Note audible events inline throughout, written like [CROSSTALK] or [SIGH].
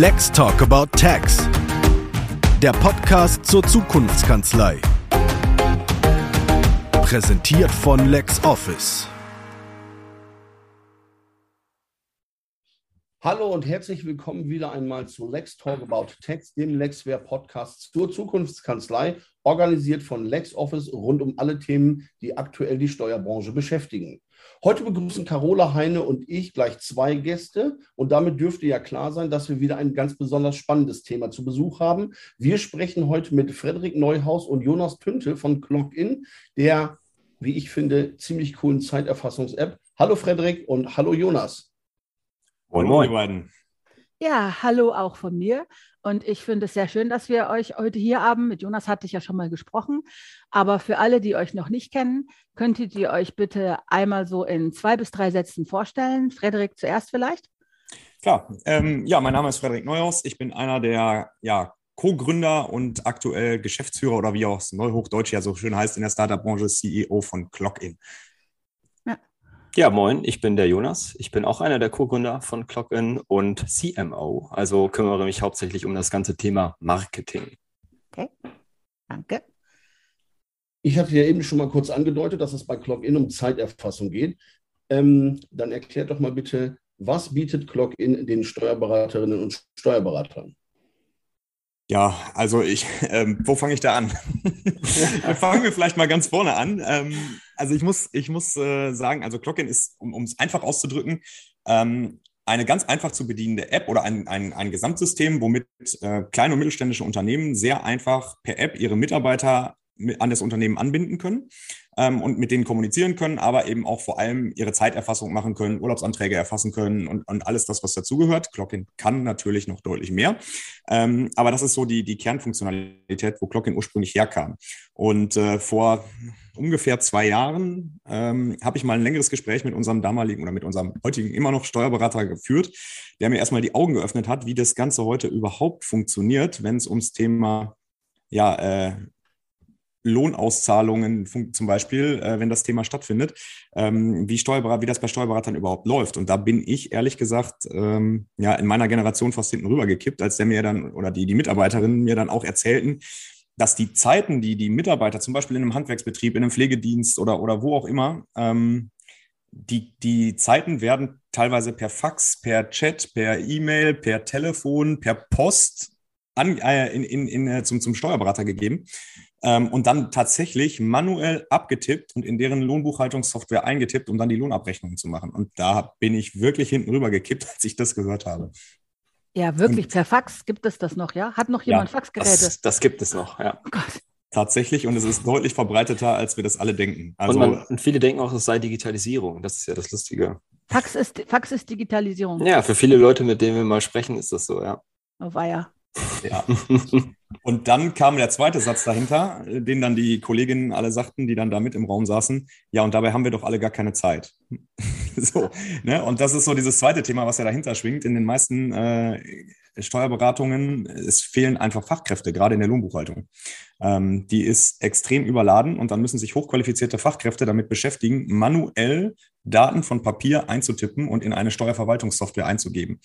Let's Talk About Tax. Der Podcast zur Zukunftskanzlei. Präsentiert von LexOffice. Hallo und herzlich willkommen wieder einmal zu Lex Talk About Tax, dem Lexware Podcast zur Zukunftskanzlei, organisiert von LexOffice rund um alle Themen, die aktuell die Steuerbranche beschäftigen. Heute begrüßen Carola Heine und ich gleich zwei Gäste und damit dürfte ja klar sein, dass wir wieder ein ganz besonders spannendes Thema zu Besuch haben. Wir sprechen heute mit Frederik Neuhaus und Jonas Tünte von Clockin, der, wie ich finde, ziemlich coolen Zeiterfassungs-App. Hallo Frederik und hallo Jonas. Moin, moin, beiden. Ja, hallo auch von mir. Und ich finde es sehr schön, dass wir euch heute hier haben. Mit Jonas hatte ich ja schon mal gesprochen. Aber für alle, die euch noch nicht kennen, könntet ihr euch bitte einmal so in zwei bis drei Sätzen vorstellen. Frederik zuerst vielleicht. Klar. Ähm, ja, mein Name ist Frederik Neuhaus. Ich bin einer der ja, Co-Gründer und aktuell Geschäftsführer oder wie auch es Neuhochdeutsch ja so schön heißt in der Startup-Branche CEO von Clockin. Ja, moin, ich bin der Jonas. Ich bin auch einer der Co-Gründer von Clockin und CMO, also kümmere mich hauptsächlich um das ganze Thema Marketing. Okay, danke. Ich hatte ja eben schon mal kurz angedeutet, dass es bei Clockin um Zeiterfassung geht. Ähm, dann erklärt doch mal bitte, was bietet Clockin den Steuerberaterinnen und Steuerberatern? Ja, also ich, [LAUGHS] ähm, wo fange ich da an? [LAUGHS] [LAUGHS] Fangen wir vielleicht mal ganz vorne an. Ähm, also ich muss, ich muss äh, sagen, also Clockin ist, um es einfach auszudrücken, ähm, eine ganz einfach zu bedienende App oder ein, ein, ein Gesamtsystem, womit äh, kleine und mittelständische Unternehmen sehr einfach per App ihre Mitarbeiter an das Unternehmen anbinden können ähm, und mit denen kommunizieren können, aber eben auch vor allem ihre Zeiterfassung machen können, Urlaubsanträge erfassen können und, und alles das, was dazugehört. Clockin kann natürlich noch deutlich mehr, ähm, aber das ist so die, die Kernfunktionalität, wo Clockin ursprünglich herkam. Und äh, vor ungefähr zwei Jahren ähm, habe ich mal ein längeres Gespräch mit unserem damaligen oder mit unserem heutigen immer noch Steuerberater geführt, der mir erstmal die Augen geöffnet hat, wie das Ganze heute überhaupt funktioniert, wenn es ums Thema ja, äh, Lohnauszahlungen zum Beispiel, äh, wenn das Thema stattfindet, ähm, wie, Steuerberater, wie das bei Steuerberatern überhaupt läuft. Und da bin ich ehrlich gesagt ähm, ja in meiner Generation fast hinten rübergekippt, als der mir dann oder die, die Mitarbeiterinnen mir dann auch erzählten, dass die Zeiten, die die Mitarbeiter zum Beispiel in einem Handwerksbetrieb, in einem Pflegedienst oder, oder wo auch immer, ähm, die, die Zeiten werden teilweise per Fax, per Chat, per E-Mail, per Telefon, per Post an, äh, in, in, in, äh, zum, zum Steuerberater gegeben ähm, und dann tatsächlich manuell abgetippt und in deren Lohnbuchhaltungssoftware eingetippt, um dann die Lohnabrechnungen zu machen. Und da bin ich wirklich hinten rüber gekippt, [LAUGHS] als ich das gehört habe. Ja, wirklich und, per Fax gibt es das noch, ja? Hat noch jemand ja, Faxgeräte? Das, das, gibt es noch, ja. Oh Gott. Tatsächlich, und es ist deutlich verbreiteter, als wir das alle denken. Also, und, man, und viele denken auch, es sei Digitalisierung. Das ist ja das Lustige. Fax ist, Fax ist Digitalisierung. Ja, für viele Leute, mit denen wir mal sprechen, ist das so, ja. Oh, weia. Ja. Und dann kam der zweite Satz dahinter, den dann die Kolleginnen alle sagten, die dann da mit im Raum saßen. Ja, und dabei haben wir doch alle gar keine Zeit. [LAUGHS] so, ne? Und das ist so dieses zweite Thema, was ja dahinter schwingt. In den meisten äh, Steuerberatungen, es fehlen einfach Fachkräfte, gerade in der Lohnbuchhaltung. Ähm, die ist extrem überladen und dann müssen sich hochqualifizierte Fachkräfte damit beschäftigen, manuell Daten von Papier einzutippen und in eine Steuerverwaltungssoftware einzugeben.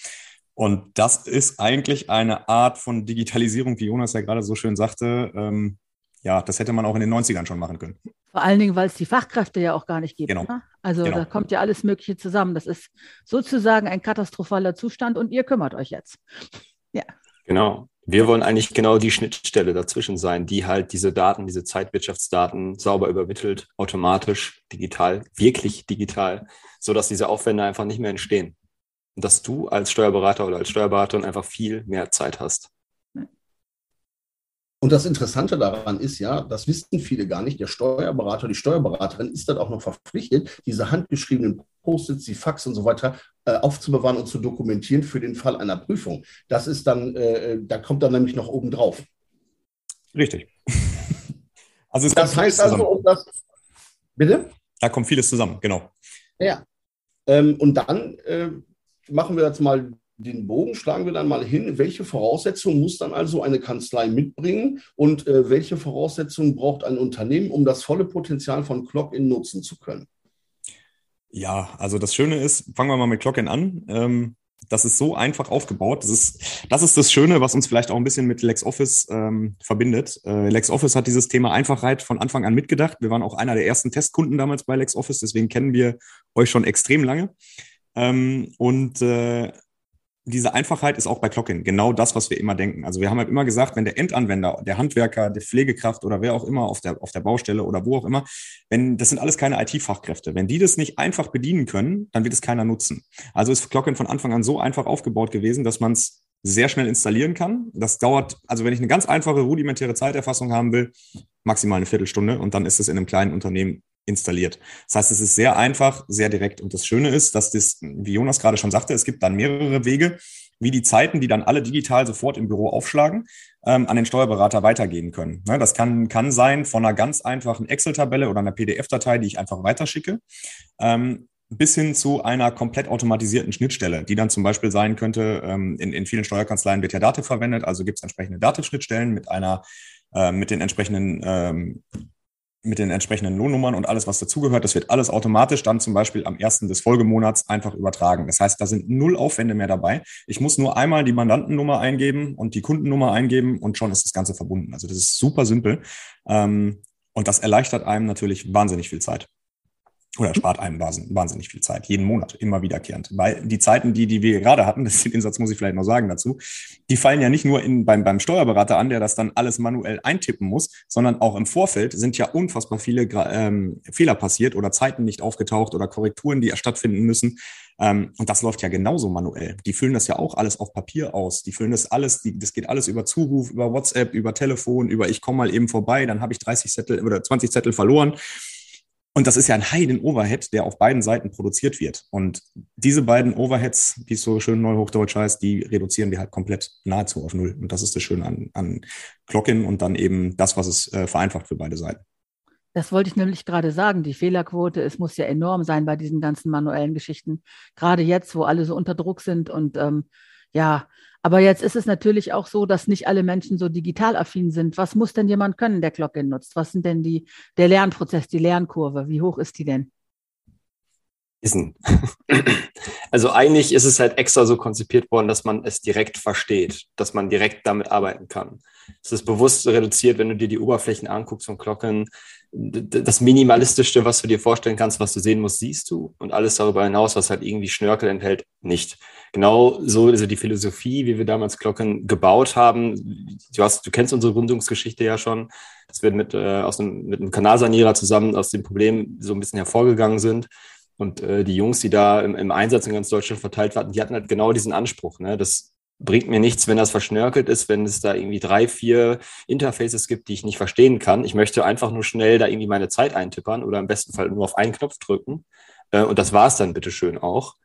Und das ist eigentlich eine Art von Digitalisierung, wie Jonas ja gerade so schön sagte. Ähm, ja, das hätte man auch in den 90ern schon machen können. Vor allen Dingen, weil es die Fachkräfte ja auch gar nicht gibt. Genau. Ne? Also genau. da kommt ja alles Mögliche zusammen. Das ist sozusagen ein katastrophaler Zustand und ihr kümmert euch jetzt. Ja. Genau. Wir wollen eigentlich genau die Schnittstelle dazwischen sein, die halt diese Daten, diese Zeitwirtschaftsdaten sauber übermittelt, automatisch, digital, wirklich digital, sodass diese Aufwände einfach nicht mehr entstehen dass du als Steuerberater oder als Steuerberaterin einfach viel mehr Zeit hast. Und das Interessante daran ist ja, das wissen viele gar nicht, der Steuerberater, die Steuerberaterin ist dann auch noch verpflichtet, diese handgeschriebenen Post-its, die Fax und so weiter äh, aufzubewahren und zu dokumentieren für den Fall einer Prüfung. Das ist dann, äh, da kommt dann nämlich noch oben drauf. Richtig. [LAUGHS] also das heißt also, um das, bitte? Da kommt vieles zusammen, genau. Ja. Ähm, und dann äh, machen wir jetzt mal den Bogen, schlagen wir dann mal hin, welche Voraussetzungen muss dann also eine Kanzlei mitbringen und äh, welche Voraussetzungen braucht ein Unternehmen, um das volle Potenzial von Clock-in nutzen zu können? Ja, also das Schöne ist, fangen wir mal mit Clock-in an. Ähm, das ist so einfach aufgebaut. Das ist, das ist das Schöne, was uns vielleicht auch ein bisschen mit LexOffice ähm, verbindet. Äh, LexOffice hat dieses Thema Einfachheit von Anfang an mitgedacht. Wir waren auch einer der ersten Testkunden damals bei LexOffice, deswegen kennen wir euch schon extrem lange. Ähm, und äh, diese Einfachheit ist auch bei Clockin genau das, was wir immer denken. Also wir haben halt immer gesagt, wenn der Endanwender, der Handwerker, der Pflegekraft oder wer auch immer auf der, auf der Baustelle oder wo auch immer, wenn, das sind alles keine IT-Fachkräfte. Wenn die das nicht einfach bedienen können, dann wird es keiner nutzen. Also ist Clockin von Anfang an so einfach aufgebaut gewesen, dass man es sehr schnell installieren kann. Das dauert, also wenn ich eine ganz einfache rudimentäre Zeiterfassung haben will, maximal eine Viertelstunde und dann ist es in einem kleinen Unternehmen installiert. Das heißt, es ist sehr einfach, sehr direkt. Und das Schöne ist, dass das, wie Jonas gerade schon sagte, es gibt dann mehrere Wege, wie die Zeiten, die dann alle digital sofort im Büro aufschlagen, ähm, an den Steuerberater weitergehen können. Ne, das kann, kann sein von einer ganz einfachen Excel-Tabelle oder einer PDF-Datei, die ich einfach weiterschicke, ähm, bis hin zu einer komplett automatisierten Schnittstelle, die dann zum Beispiel sein könnte, ähm, in, in vielen Steuerkanzleien wird ja Dativ verwendet, also gibt es entsprechende Dativ-Schnittstellen mit einer äh, mit den entsprechenden ähm, mit den entsprechenden Lohnnummern und alles, was dazugehört, das wird alles automatisch dann zum Beispiel am ersten des Folgemonats einfach übertragen. Das heißt, da sind null Aufwände mehr dabei. Ich muss nur einmal die Mandantennummer eingeben und die Kundennummer eingeben und schon ist das Ganze verbunden. Also das ist super simpel. Ähm, und das erleichtert einem natürlich wahnsinnig viel Zeit oder spart einem wahnsinnig viel Zeit, jeden Monat, immer wiederkehrend. Weil die Zeiten, die, die wir gerade hatten, [LAUGHS] das den Satz muss ich vielleicht noch sagen dazu, die fallen ja nicht nur in, beim, beim Steuerberater an, der das dann alles manuell eintippen muss, sondern auch im Vorfeld sind ja unfassbar viele ähm, Fehler passiert oder Zeiten nicht aufgetaucht oder Korrekturen, die stattfinden müssen. Ähm, und das läuft ja genauso manuell. Die füllen das ja auch alles auf Papier aus. Die füllen das alles, die, das geht alles über Zuruf, über WhatsApp, über Telefon, über ich komme mal eben vorbei, dann habe ich 30 Zettel oder 20 Zettel verloren. Und das ist ja ein Heiden-Overhead, der auf beiden Seiten produziert wird. Und diese beiden Overheads, wie es so schön neuhochdeutsch heißt, die reduzieren wir halt komplett nahezu auf Null. Und das ist das Schöne an, an Clockin und dann eben das, was es äh, vereinfacht für beide Seiten. Das wollte ich nämlich gerade sagen. Die Fehlerquote, es muss ja enorm sein bei diesen ganzen manuellen Geschichten. Gerade jetzt, wo alle so unter Druck sind und ähm, ja, aber jetzt ist es natürlich auch so, dass nicht alle Menschen so digital affin sind. Was muss denn jemand können, der Glocke nutzt? Was sind denn die, der Lernprozess, die Lernkurve? Wie hoch ist die denn? [LAUGHS] Also eigentlich ist es halt extra so konzipiert worden, dass man es direkt versteht, dass man direkt damit arbeiten kann. Es ist bewusst reduziert, wenn du dir die Oberflächen anguckst von Glocken. Das Minimalistischste, was du dir vorstellen kannst, was du sehen musst, siehst du. Und alles darüber hinaus, was halt irgendwie Schnörkel enthält, nicht. Genau so ist die Philosophie, wie wir damals Glocken gebaut haben. Du, hast, du kennst unsere Gründungsgeschichte ja schon, dass wir mit, äh, aus einem, mit einem Kanalsanierer zusammen aus dem Problem so ein bisschen hervorgegangen sind. Und äh, die Jungs, die da im, im, Einsatz in ganz Deutschland verteilt waren, die hatten halt genau diesen Anspruch. Ne? Das bringt mir nichts, wenn das verschnörkelt ist, wenn es da irgendwie drei, vier Interfaces gibt, die ich nicht verstehen kann. Ich möchte einfach nur schnell da irgendwie meine Zeit eintippern oder im besten Fall nur auf einen Knopf drücken. Äh, und das war es dann bitteschön auch.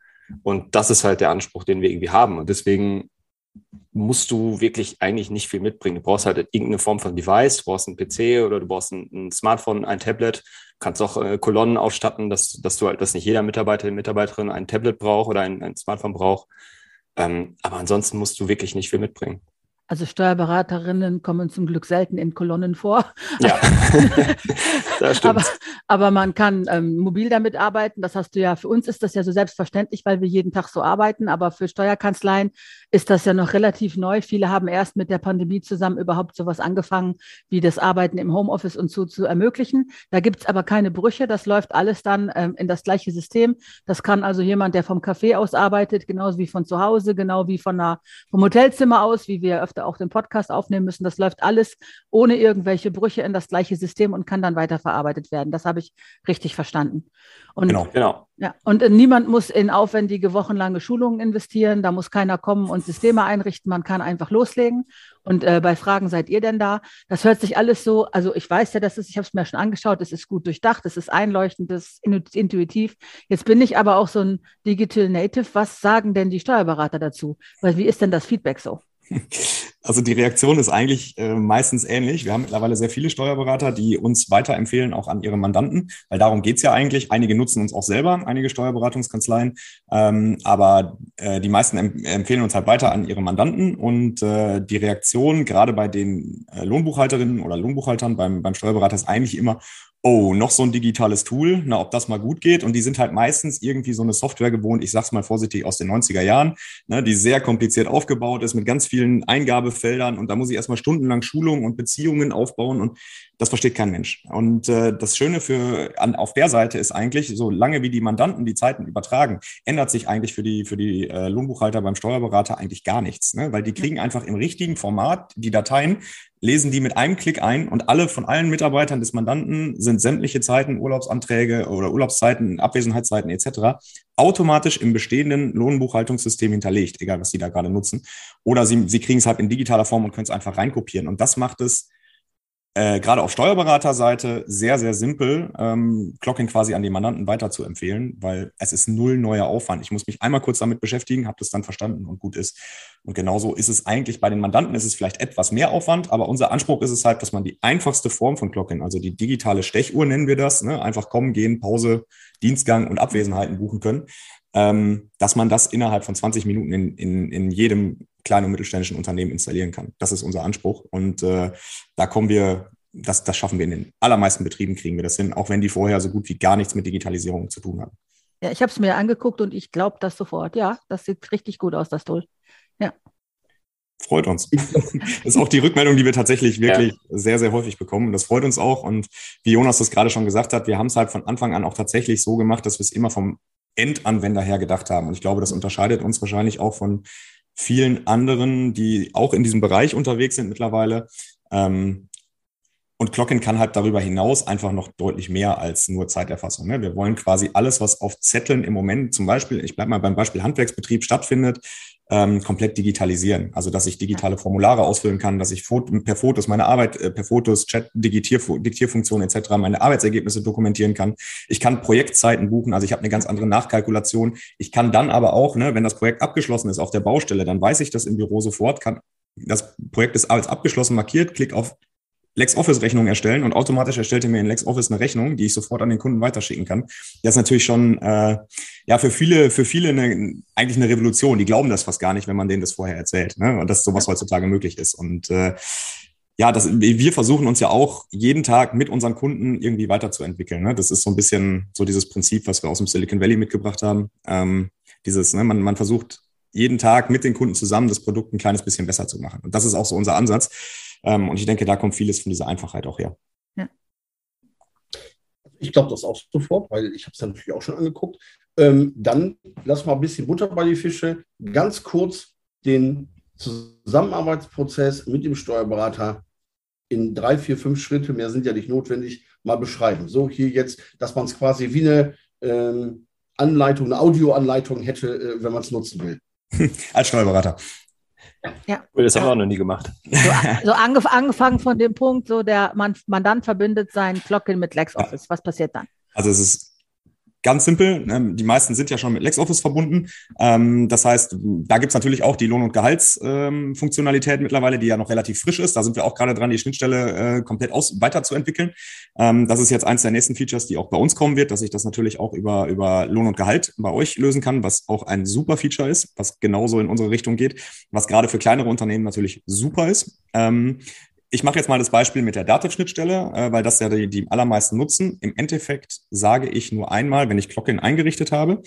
Und das ist halt der Anspruch, den wir irgendwie haben. Und deswegen musst du wirklich eigentlich nicht viel mitbringen. Du brauchst halt irgendeine Form von Device, du brauchst einen PC oder du brauchst ein, Smartphone, ein Tablet, du kannst auch äh, Kolonnen ausstatten, dass, dass du halt, dass nicht jeder Mitarbeiter, Mitarbeiterin ein Tablet braucht oder ein, ein Smartphone braucht. Ähm, aber ansonsten musst du wirklich nicht viel mitbringen. Also Steuerberaterinnen kommen zum Glück selten in Kolonnen vor. Ja, [LAUGHS] das stimmt. Aber, aber man kann ähm, mobil damit arbeiten. Das hast du ja, für uns ist das ja so selbstverständlich, weil wir jeden Tag so arbeiten. Aber für Steuerkanzleien ist das ja noch relativ neu. Viele haben erst mit der Pandemie zusammen überhaupt sowas angefangen, wie das Arbeiten im Homeoffice und so zu ermöglichen. Da gibt's aber keine Brüche. Das läuft alles dann ähm, in das gleiche System. Das kann also jemand, der vom Café aus arbeitet, genauso wie von zu Hause, genau wie von einer, vom Hotelzimmer aus, wie wir öfter auch den Podcast aufnehmen müssen. Das läuft alles ohne irgendwelche Brüche in das gleiche System und kann dann weiterverarbeitet werden. Das habe ich richtig verstanden. Und, genau, genau. Ja, und äh, niemand muss in aufwendige wochenlange Schulungen investieren. Da muss keiner kommen und Systeme einrichten. Man kann einfach loslegen. Und äh, bei Fragen seid ihr denn da? Das hört sich alles so, also ich weiß ja, dass es, ich habe es mir schon angeschaut, es ist gut durchdacht, es ist einleuchtend, es ist intuitiv. Jetzt bin ich aber auch so ein Digital Native. Was sagen denn die Steuerberater dazu? Weil wie ist denn das Feedback so? [LAUGHS] Also die Reaktion ist eigentlich äh, meistens ähnlich. Wir haben mittlerweile sehr viele Steuerberater, die uns weiterempfehlen, auch an ihre Mandanten, weil darum geht's ja eigentlich. Einige nutzen uns auch selber, einige Steuerberatungskanzleien, ähm, aber äh, die meisten em empfehlen uns halt weiter an ihre Mandanten. Und äh, die Reaktion gerade bei den äh, Lohnbuchhalterinnen oder Lohnbuchhaltern beim, beim Steuerberater ist eigentlich immer, oh, noch so ein digitales Tool, na, ob das mal gut geht. Und die sind halt meistens irgendwie so eine Software gewohnt, ich sag's mal vorsichtig, aus den 90er Jahren, ne, die sehr kompliziert aufgebaut ist mit ganz vielen Eingabefeldern. Und da muss ich erstmal stundenlang Schulungen und Beziehungen aufbauen und das versteht kein Mensch. Und äh, das Schöne für an, auf der Seite ist eigentlich, so lange wie die Mandanten die Zeiten übertragen, ändert sich eigentlich für die, für die äh, Lohnbuchhalter beim Steuerberater eigentlich gar nichts, ne? weil die kriegen einfach im richtigen Format die Dateien, lesen die mit einem Klick ein und alle von allen Mitarbeitern des Mandanten sind sämtliche Zeiten, Urlaubsanträge oder Urlaubszeiten, Abwesenheitszeiten etc. automatisch im bestehenden Lohnbuchhaltungssystem hinterlegt, egal was sie da gerade nutzen. Oder sie, sie kriegen es halt in digitaler Form und können es einfach reinkopieren. Und das macht es äh, gerade auf Steuerberaterseite sehr, sehr simpel, ähm, Clocking quasi an die Mandanten weiter zu empfehlen, weil es ist null neuer Aufwand. Ich muss mich einmal kurz damit beschäftigen, habe das dann verstanden und gut ist. Und genauso ist es eigentlich bei den Mandanten, ist es vielleicht etwas mehr Aufwand, aber unser Anspruch ist es halt, dass man die einfachste Form von Clocking, also die digitale Stechuhr nennen wir das, ne, einfach kommen, gehen, Pause, Dienstgang und Abwesenheiten buchen können, ähm, dass man das innerhalb von 20 Minuten in, in, in jedem kleinen und mittelständischen Unternehmen installieren kann. Das ist unser Anspruch. Und äh, da kommen wir, das, das schaffen wir in den allermeisten Betrieben, kriegen wir das hin, auch wenn die vorher so gut wie gar nichts mit Digitalisierung zu tun haben. Ja, ich habe es mir angeguckt und ich glaube das sofort. Ja, das sieht richtig gut aus, das Tool. Ja. Freut uns. [LAUGHS] Das ist auch die Rückmeldung, die wir tatsächlich wirklich ja. sehr, sehr häufig bekommen. Das freut uns auch. Und wie Jonas das gerade schon gesagt hat, wir haben es halt von Anfang an auch tatsächlich so gemacht, dass wir es immer vom Endanwender her gedacht haben. Und ich glaube, das unterscheidet uns wahrscheinlich auch von vielen anderen, die auch in diesem Bereich unterwegs sind mittlerweile. Ähm, und Clockin kann halt darüber hinaus einfach noch deutlich mehr als nur Zeiterfassung. Ne? Wir wollen quasi alles, was auf Zetteln im Moment zum Beispiel, ich bleibe mal beim Beispiel Handwerksbetrieb stattfindet, ähm, komplett digitalisieren. Also dass ich digitale Formulare ausfüllen kann, dass ich per Fotos meine Arbeit, äh, per Fotos, Chat, Digitier, Diktierfunktion etc. meine Arbeitsergebnisse dokumentieren kann. Ich kann Projektzeiten buchen, also ich habe eine ganz andere Nachkalkulation. Ich kann dann aber auch, ne, wenn das Projekt abgeschlossen ist auf der Baustelle, dann weiß ich das im Büro sofort, kann das Projekt ist als abgeschlossen markiert, klick auf LexOffice-Rechnung erstellen und automatisch erstellt er mir in LexOffice eine Rechnung, die ich sofort an den Kunden weiterschicken kann. Das ist natürlich schon äh, ja für viele für viele eine, eigentlich eine Revolution. Die glauben das fast gar nicht, wenn man denen das vorher erzählt, ne? Und dass sowas heutzutage möglich ist. Und äh, ja, das, wir versuchen uns ja auch jeden Tag mit unseren Kunden irgendwie weiterzuentwickeln. Ne? Das ist so ein bisschen so dieses Prinzip, was wir aus dem Silicon Valley mitgebracht haben. Ähm, dieses, ne, man, man versucht jeden Tag mit den Kunden zusammen das Produkt ein kleines bisschen besser zu machen. Und das ist auch so unser Ansatz. Ähm, und ich denke, da kommt vieles von dieser Einfachheit auch her. Ja. Ich glaube das auch sofort, weil ich habe es natürlich auch schon angeguckt. Ähm, dann lass mal ein bisschen Butter bei die Fische. Ganz kurz den Zusammenarbeitsprozess mit dem Steuerberater in drei, vier, fünf Schritte, mehr sind ja nicht notwendig, mal beschreiben. So hier jetzt, dass man es quasi wie eine ähm, Anleitung, eine Audioanleitung hätte, äh, wenn man es nutzen will. [LAUGHS] Als Steuerberater. Ja. Das haben wir auch noch nie gemacht. So, [LAUGHS] so angef angefangen von dem Punkt, so der Mandant verbindet sein Clock-in mit LexOffice. Was passiert dann? Also es ist Ganz simpel, ne? die meisten sind ja schon mit LexOffice verbunden. Ähm, das heißt, da gibt's natürlich auch die Lohn- und Gehaltsfunktionalität ähm, mittlerweile, die ja noch relativ frisch ist. Da sind wir auch gerade dran, die Schnittstelle äh, komplett aus weiterzuentwickeln. Ähm, das ist jetzt eins der nächsten Features, die auch bei uns kommen wird, dass ich das natürlich auch über, über Lohn und Gehalt bei euch lösen kann, was auch ein super Feature ist, was genauso in unsere Richtung geht, was gerade für kleinere Unternehmen natürlich super ist. Ich mache jetzt mal das Beispiel mit der Dativ-Schnittstelle, äh, weil das ja die, die allermeisten nutzen. Im Endeffekt sage ich nur einmal, wenn ich Clockin eingerichtet habe,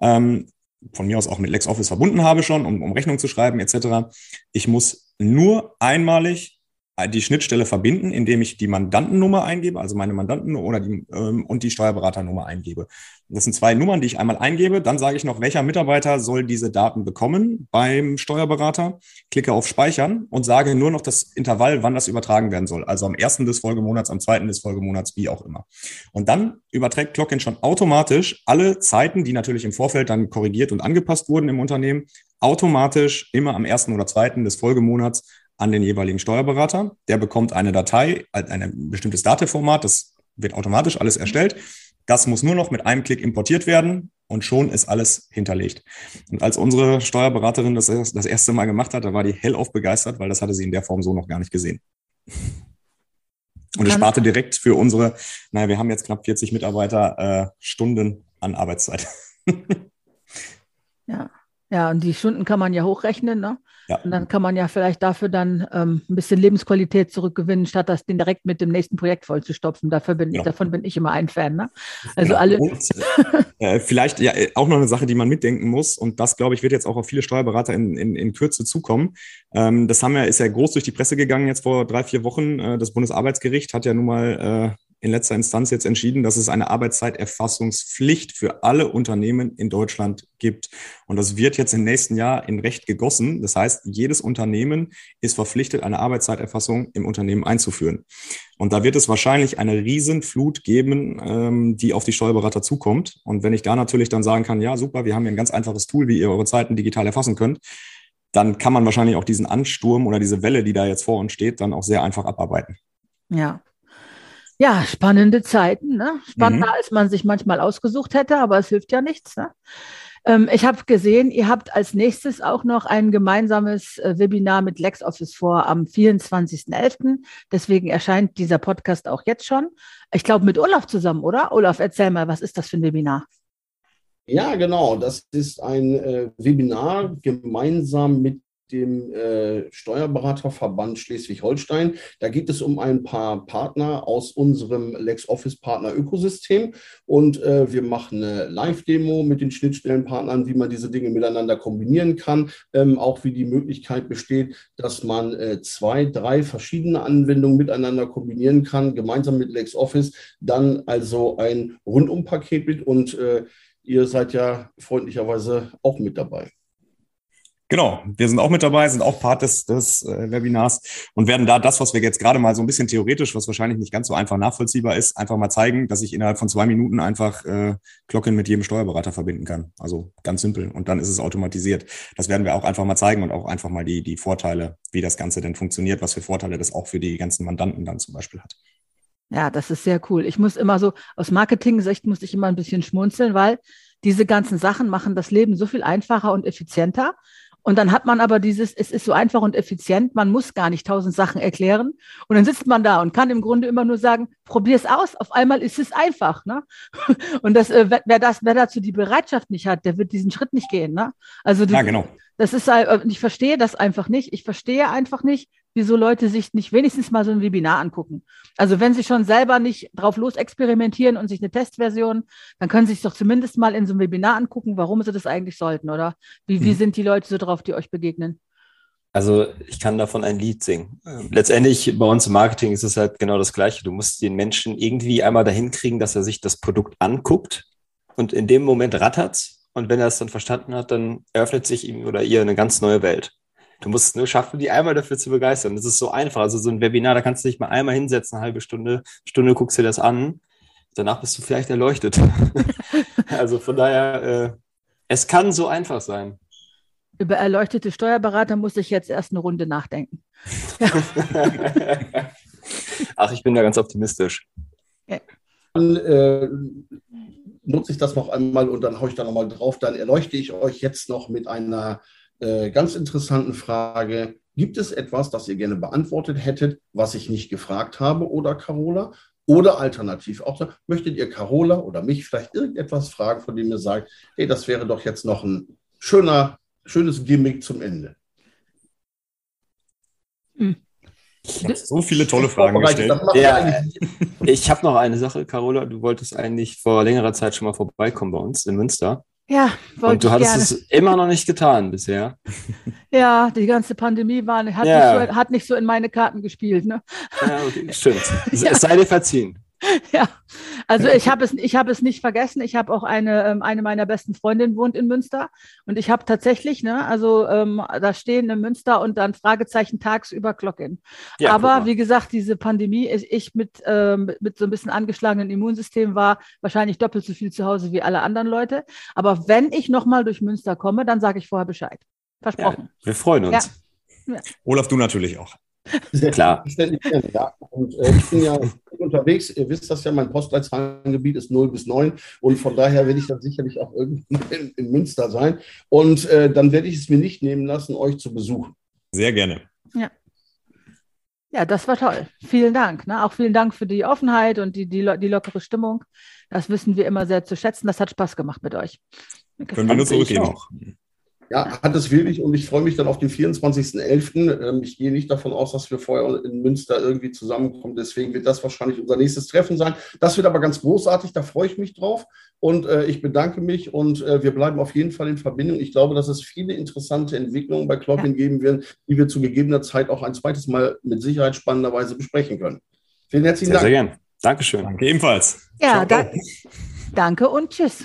ähm, von mir aus auch mit LexOffice verbunden habe schon, um, um Rechnung zu schreiben etc. Ich muss nur einmalig die Schnittstelle verbinden, indem ich die Mandantennummer eingebe, also meine Mandantennummer oder die, ähm, und die Steuerberaternummer eingebe. Das sind zwei Nummern, die ich einmal eingebe. Dann sage ich noch, welcher Mitarbeiter soll diese Daten bekommen beim Steuerberater. Klicke auf Speichern und sage nur noch das Intervall, wann das übertragen werden soll. Also am ersten des Folgemonats, am zweiten des Folgemonats, wie auch immer. Und dann überträgt Clockin schon automatisch alle Zeiten, die natürlich im Vorfeld dann korrigiert und angepasst wurden im Unternehmen, automatisch immer am ersten oder zweiten des Folgemonats an den jeweiligen Steuerberater. Der bekommt eine Datei, ein bestimmtes Dateformat, das wird automatisch alles erstellt. Das muss nur noch mit einem Klick importiert werden und schon ist alles hinterlegt. Und als unsere Steuerberaterin das das erste Mal gemacht hat, da war die hellauf begeistert, weil das hatte sie in der Form so noch gar nicht gesehen. Und es sparte direkt für unsere, naja, wir haben jetzt knapp 40 Mitarbeiter, äh, Stunden an Arbeitszeit. [LAUGHS] ja. Ja, und die Stunden kann man ja hochrechnen, ne? Ja. Und dann kann man ja vielleicht dafür dann ähm, ein bisschen Lebensqualität zurückgewinnen, statt das den direkt mit dem nächsten Projekt vollzustopfen. Dafür bin, Genau. Davon bin ich immer ein Fan. Ne? Also Genau. alle, Und, äh, vielleicht ja äh, auch noch eine Sache, die man mitdenken muss, und das, glaube ich, wird jetzt auch auf viele Steuerberater in, in, in Kürze zukommen. Ähm, das haben wir, ist ja groß durch die Presse gegangen jetzt vor drei, vier Wochen. Äh, das Bundesarbeitsgericht hat ja nun mal äh, in letzter Instanz jetzt entschieden, dass es eine Arbeitszeiterfassungspflicht für alle Unternehmen in Deutschland gibt. Und das wird jetzt im nächsten Jahr in Recht gegossen. Das heißt, jedes Unternehmen ist verpflichtet, eine Arbeitszeiterfassung im Unternehmen einzuführen. Und da wird es wahrscheinlich eine Riesenflut geben, ähm, die auf die Steuerberater zukommt. Und wenn ich da natürlich dann sagen kann, ja, super, wir haben hier ein ganz einfaches Tool, wie ihr eure Zeiten digital erfassen könnt, dann kann man wahrscheinlich auch diesen Ansturm oder diese Welle, die da jetzt vor uns steht, dann auch sehr einfach abarbeiten. ja. Ja, spannende Zeiten, ne? Spannender, als man sich manchmal ausgesucht hätte, aber es hilft ja nichts. Ne? Ähm, ich habe gesehen, ihr habt als nächstes auch noch ein gemeinsames äh, Webinar mit LexOffice vor am 24.11. Deswegen erscheint dieser Podcast auch jetzt schon. Ich glaube mit Olaf zusammen, oder? Olaf, erzähl mal, was ist das für ein Webinar? Ja, genau. Das ist ein äh, Webinar gemeinsam mit dem äh, Steuerberaterverband Schleswig-Holstein. Da geht es um ein paar Partner aus unserem LexOffice-Partner-Ökosystem. Und äh, wir machen eine Live-Demo mit den Schnittstellenpartnern, wie man diese Dinge miteinander kombinieren kann. Ähm, auch wie die Möglichkeit besteht, dass man äh, zwei, drei verschiedene Anwendungen miteinander kombinieren kann, gemeinsam mit LexOffice. Dann also ein Rundumpaket mit und äh, ihr seid ja freundlicherweise auch mit dabei. Genau, wir sind auch mit dabei, sind auch Part des, des äh, Webinars und werden da das, was wir jetzt gerade mal so ein bisschen theoretisch, was wahrscheinlich nicht ganz so einfach nachvollziehbar ist, einfach mal zeigen, dass ich innerhalb von zwei Minuten einfach äh, Glocken mit jedem Steuerberater verbinden kann. Also ganz simpel. Und dann ist es automatisiert. Das werden wir auch einfach mal zeigen und auch einfach mal die, die Vorteile, wie das Ganze denn funktioniert, was für Vorteile das auch für die ganzen Mandanten dann zum Beispiel hat. Ja, das ist sehr cool. Ich muss immer so, aus Marketing-Sicht muss ich immer ein bisschen schmunzeln, weil diese ganzen Sachen machen das Leben so viel einfacher und effizienter. Und dann hat man aber dieses, es ist so einfach und effizient, man muss gar nicht tausend Sachen erklären. Und dann sitzt man da und kann im Grunde immer nur sagen, probier es aus. Auf einmal ist es einfach. Ne? [LAUGHS] Und das, äh, wer, das, wer dazu die Bereitschaft nicht hat, der wird diesen Schritt nicht gehen. Ne? Also Ja, das, genau. das ist, äh, ich verstehe das einfach nicht. Ich verstehe einfach nicht, wieso Leute sich nicht wenigstens mal so ein Webinar angucken. Also wenn sie schon selber nicht drauf los experimentieren und sich eine Testversion, dann können sie sich doch zumindest mal in so einem Webinar angucken, warum sie das eigentlich sollten, oder? Wie, wie Mhm. sind die Leute so drauf, die euch begegnen? Also ich kann davon ein Lied singen. Ähm, Letztendlich bei uns im Marketing ist es halt genau das Gleiche. Du musst den Menschen irgendwie einmal dahin kriegen, dass er sich das Produkt anguckt und in dem Moment rattert's. Und wenn er es dann verstanden hat, dann eröffnet sich ihm oder ihr eine ganz neue Welt. Du musst es nur schaffen, die einmal dafür zu begeistern. Das ist so einfach. Also so ein Webinar, da kannst du dich mal einmal hinsetzen, eine halbe Stunde, Stunde guckst dir das an. Danach bist du vielleicht erleuchtet. [LAUGHS] also von daher, äh, es kann so einfach sein. Über erleuchtete Steuerberater muss ich jetzt erst eine Runde nachdenken. [LAUGHS] Ach, ich bin da ganz optimistisch. Dann äh, nutze ich das noch einmal und dann haue ich da nochmal drauf. Dann erleuchte ich euch jetzt noch mit einer äh, ganz interessanten Frage. Gibt es etwas, das ihr gerne beantwortet hättet, was ich nicht gefragt habe oder Carola? Oder alternativ auch, so, möchtet ihr Carola oder mich vielleicht irgendetwas fragen, von dem ihr sagt, hey, das wäre doch jetzt noch ein schöner, schönes Gimmick zum Ende. Ich habe so viele tolle Fragen gestellt. Ja, Ich habe noch eine Sache, Carola. Du wolltest eigentlich vor längerer Zeit schon mal vorbeikommen bei uns in Münster. Ja, wollte Und du hattest gerne. es immer noch nicht getan bisher. [LAUGHS] Ja, die ganze Pandemie war, hat, Ja. nicht so, hat nicht so in meine Karten gespielt. Ne? Ja, okay, stimmt. [LAUGHS] Ja. es sei dir verziehen. Ja, also ich habe es, ich habe es nicht vergessen. Ich habe auch eine, ähm, eine meiner besten Freundinnen wohnt in Münster und ich habe tatsächlich, ne, also ähm, da stehen in Münster und dann Fragezeichen tagsüber Glocken. Ja, Aber wie gesagt, diese Pandemie, ich, ich mit, ähm, mit so ein bisschen angeschlagenen Immunsystem war wahrscheinlich doppelt so viel zu Hause wie alle anderen Leute. Aber wenn ich nochmal durch Münster komme, dann sage ich vorher Bescheid. ja, Versprochen. wir freuen uns. Olaf, du natürlich auch. [LAUGHS] Klar. Selbstverständlich gerne, ja. Und äh, ich bin ja unterwegs, ihr wisst das ja, mein Postleitzahlengebiet ist 0 bis 9 und von daher werde ich dann sicherlich auch irgendwann in, in Münster sein. Und äh, dann werde ich es mir nicht nehmen lassen, euch zu besuchen. Sehr gerne. Ja, das war toll. Vielen Dank. Ne? Auch vielen Dank für die Offenheit und die, die, die lockere Stimmung. Das wissen wir immer sehr zu schätzen. Das hat Spaß gemacht mit euch. Können wir nur zurückgeben. Ja, hat es wirklich und ich freue mich dann auf den 24.11. Ähm, ich gehe nicht davon aus, dass wir vorher in Münster irgendwie zusammenkommen. Deswegen wird das wahrscheinlich unser nächstes Treffen sein. Das wird aber ganz großartig, da freue ich mich drauf. Und äh, ich bedanke mich und äh, wir bleiben auf jeden Fall in Verbindung. Ich glaube, dass es viele interessante Entwicklungen bei Kloppin ja. geben werden, die wir zu gegebener Zeit auch ein zweites Mal mit Sicherheit spannenderweise besprechen können. Vielen herzlichen sehr, Dank. Sehr gern. Dankeschön. Danke ebenfalls. Ja, da, danke und tschüss.